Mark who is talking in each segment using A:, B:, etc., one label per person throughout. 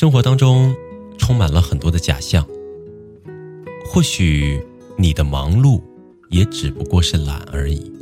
A: 生活当中充满了很多的假象，或许你的忙碌也只不过是懒而已。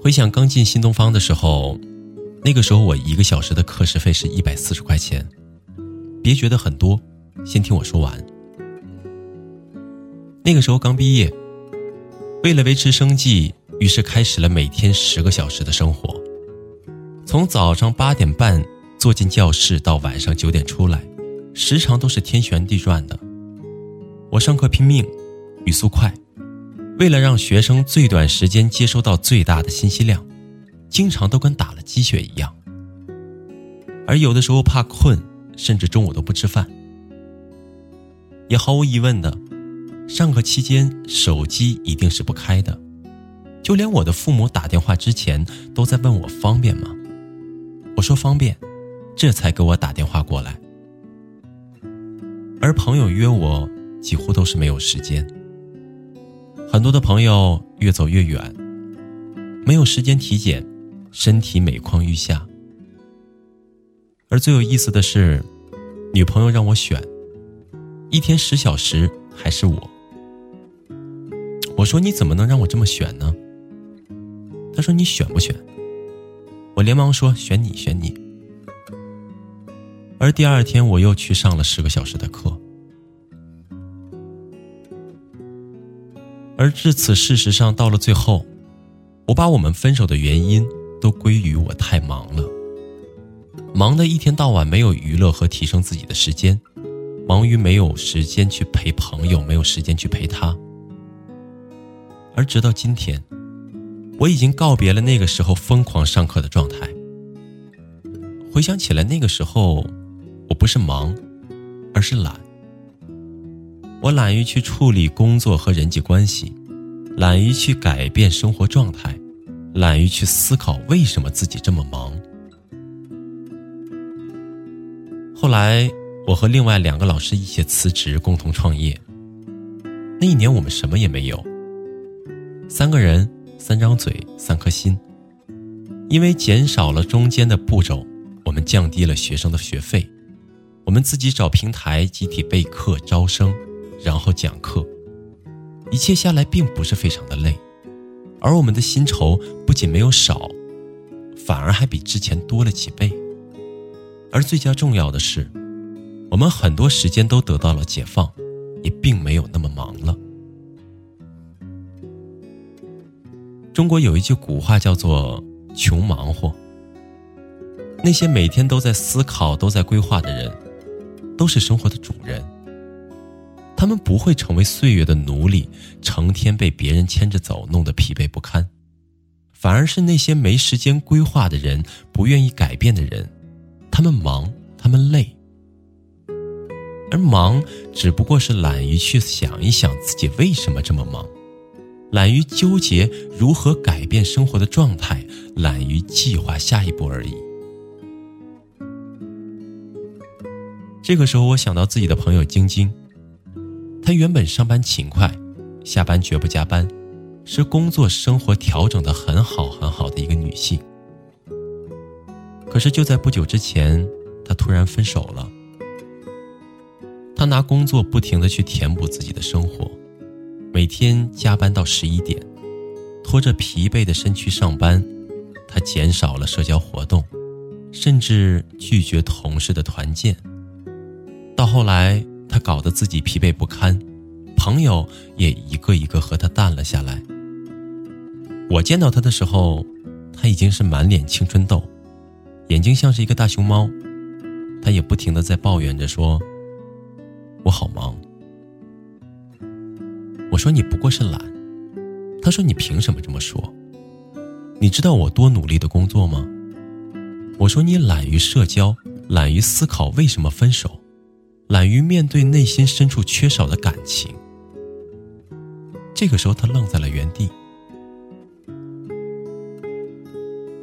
A: 回想刚进新东方的时候，那个时候我一个小时的课时费是一百四十块钱，别觉得很多，先听我说完。那个时候刚毕业，为了维持生计，于是开始了每天十个小时的生活。从早上八点半坐进教室到晚上九点出来，时常都是天旋地转的。我上课拼命，语速快，为了让学生最短时间接收到最大的信息量，经常都跟打了鸡血一样。而有的时候怕困，甚至中午都不吃饭。也毫无疑问的，上课期间手机一定是不开的，就连我的父母打电话之前都在问我方便吗？我说方便，这才给我打电话过来。而朋友约我，几乎都是没有时间。很多的朋友越走越远，没有时间体检，身体每况愈下。而最有意思的是，女朋友让我选，一天十小时还是我。我说你怎么能让我这么选呢？他说你选不选？我连忙说：“选你，选你。”而第二天我又去上了十个小时的课。而至此，事实上到了最后，我把我们分手的原因都归于我太忙了，忙的一天到晚没有娱乐和提升自己的时间，忙于没有时间去陪朋友，没有时间去陪他。而直到今天。我已经告别了那个时候疯狂上课的状态。回想起来，那个时候，我不是忙，而是懒。我懒于去处理工作和人际关系，懒于去改变生活状态，懒于去思考为什么自己这么忙。后来，我和另外两个老师一起辞职，共同创业。那一年，我们什么也没有，三个人。三张嘴，三颗心。因为减少了中间的步骤，我们降低了学生的学费，我们自己找平台集体备课招生，然后讲课，一切下来并不是非常的累，而我们的薪酬不仅没有少，反而还比之前多了几倍。而最加重要的是，我们很多时间都得到了解放，也并没有那么忙了。中国有一句古话叫做“穷忙活”。那些每天都在思考、都在规划的人，都是生活的主人。他们不会成为岁月的奴隶，成天被别人牵着走，弄得疲惫不堪。反而是那些没时间规划的人，不愿意改变的人，他们忙，他们累，而忙只不过是懒于去想一想自己为什么这么忙。懒于纠结如何改变生活的状态，懒于计划下一步而已。这个时候，我想到自己的朋友晶晶，她原本上班勤快，下班绝不加班，是工作生活调整的很好很好的一个女性。可是就在不久之前，她突然分手了。她拿工作不停的去填补自己的生活。每天加班到十一点，拖着疲惫的身躯上班，他减少了社交活动，甚至拒绝同事的团建。到后来，他搞得自己疲惫不堪，朋友也一个一个和他淡了下来。我见到他的时候，他已经是满脸青春痘，眼睛像是一个大熊猫，他也不停的在抱怨着说：“我好忙。”我说你不过是懒，他说你凭什么这么说？你知道我多努力的工作吗？我说你懒于社交，懒于思考为什么分手，懒于面对内心深处缺少的感情。这个时候，他愣在了原地。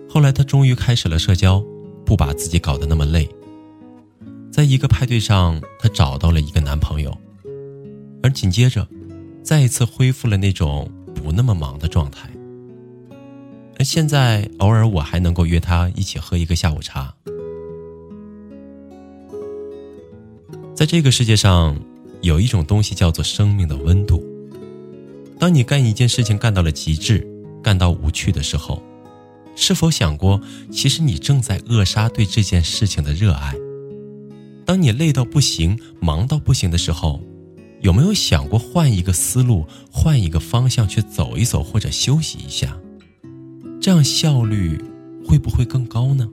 A: 后来，他终于开始了社交，不把自己搞得那么累。在一个派对上，他找到了一个男朋友，而紧接着，再一次恢复了那种不那么忙的状态。而现在，偶尔我还能够约他一起喝一个下午茶。在这个世界上，有一种东西叫做生命的温度。当你干一件事情干到了极致，干到无趣的时候，是否想过，其实你正在扼杀对这件事情的热爱？当你累到不行、忙到不行的时候，有没有想过换一个思路、换一个方向去走一走，或者休息一下？这样效率会不会更高呢？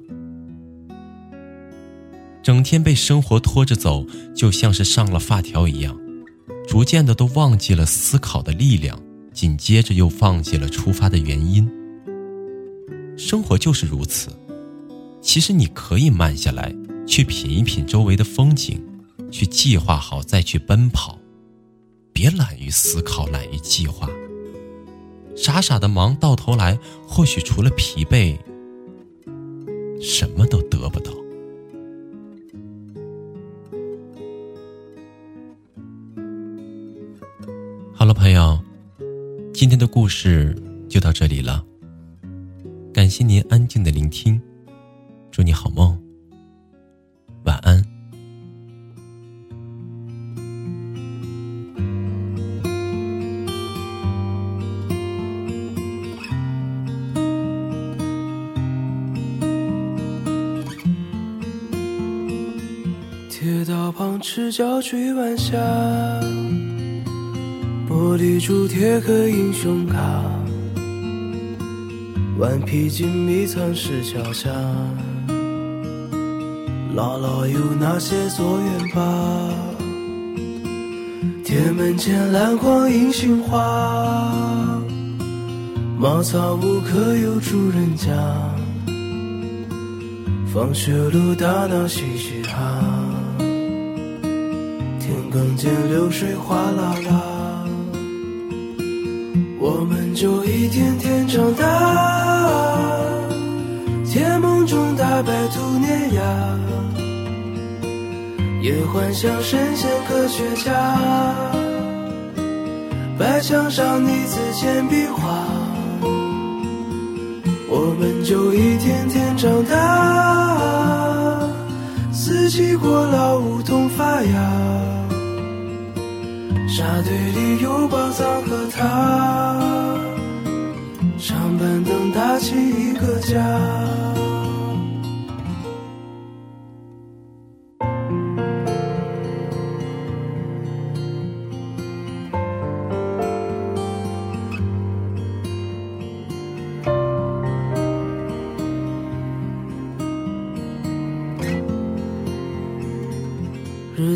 A: 整天被生活拖着走，就像是上了发条一样，逐渐的都忘记了思考的力量，紧接着又忘记了出发的原因。生活就是如此，其实你可以慢下来，去品一品周围的风景，去计划好再去奔跑，别懒于思考，懒于计划。傻傻的忙，到头来或许除了疲惫，什么都得不到。好了，朋友，今天的故事就到这里了。感谢您安静的聆听，祝你好梦，
B: 赤脚追晚霞，玻璃珠铁刻英雄卡，顽皮筋迷藏石桥下，姥姥有那些作业吧？铁门前篮筐银杏花，茅草屋可有住人家？放学路打闹嘻嘻。更见流水哗啦啦，我们就一天天长大，甜梦中大白兔碾压，也幻想神仙科学家，白墙上泥字铅笔画，我们就一天天长大，四季过老梧桐发芽。沙堆里有宝藏和他，长板凳搭起一个家。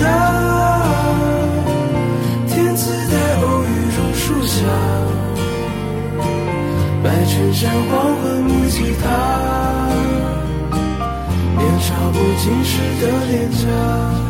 B: 大。天赐在偶遇榕树下，白衬衫黄昏木吉他，年少不经事的脸颊。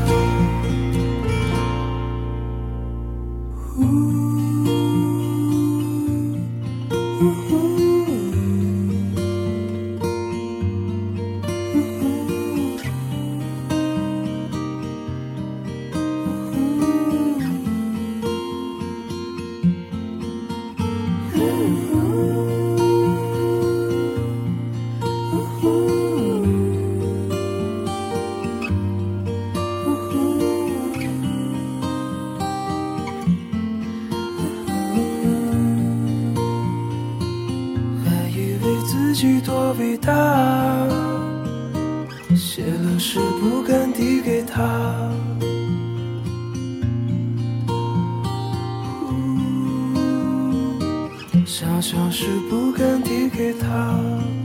B: 想象是不敢递给他。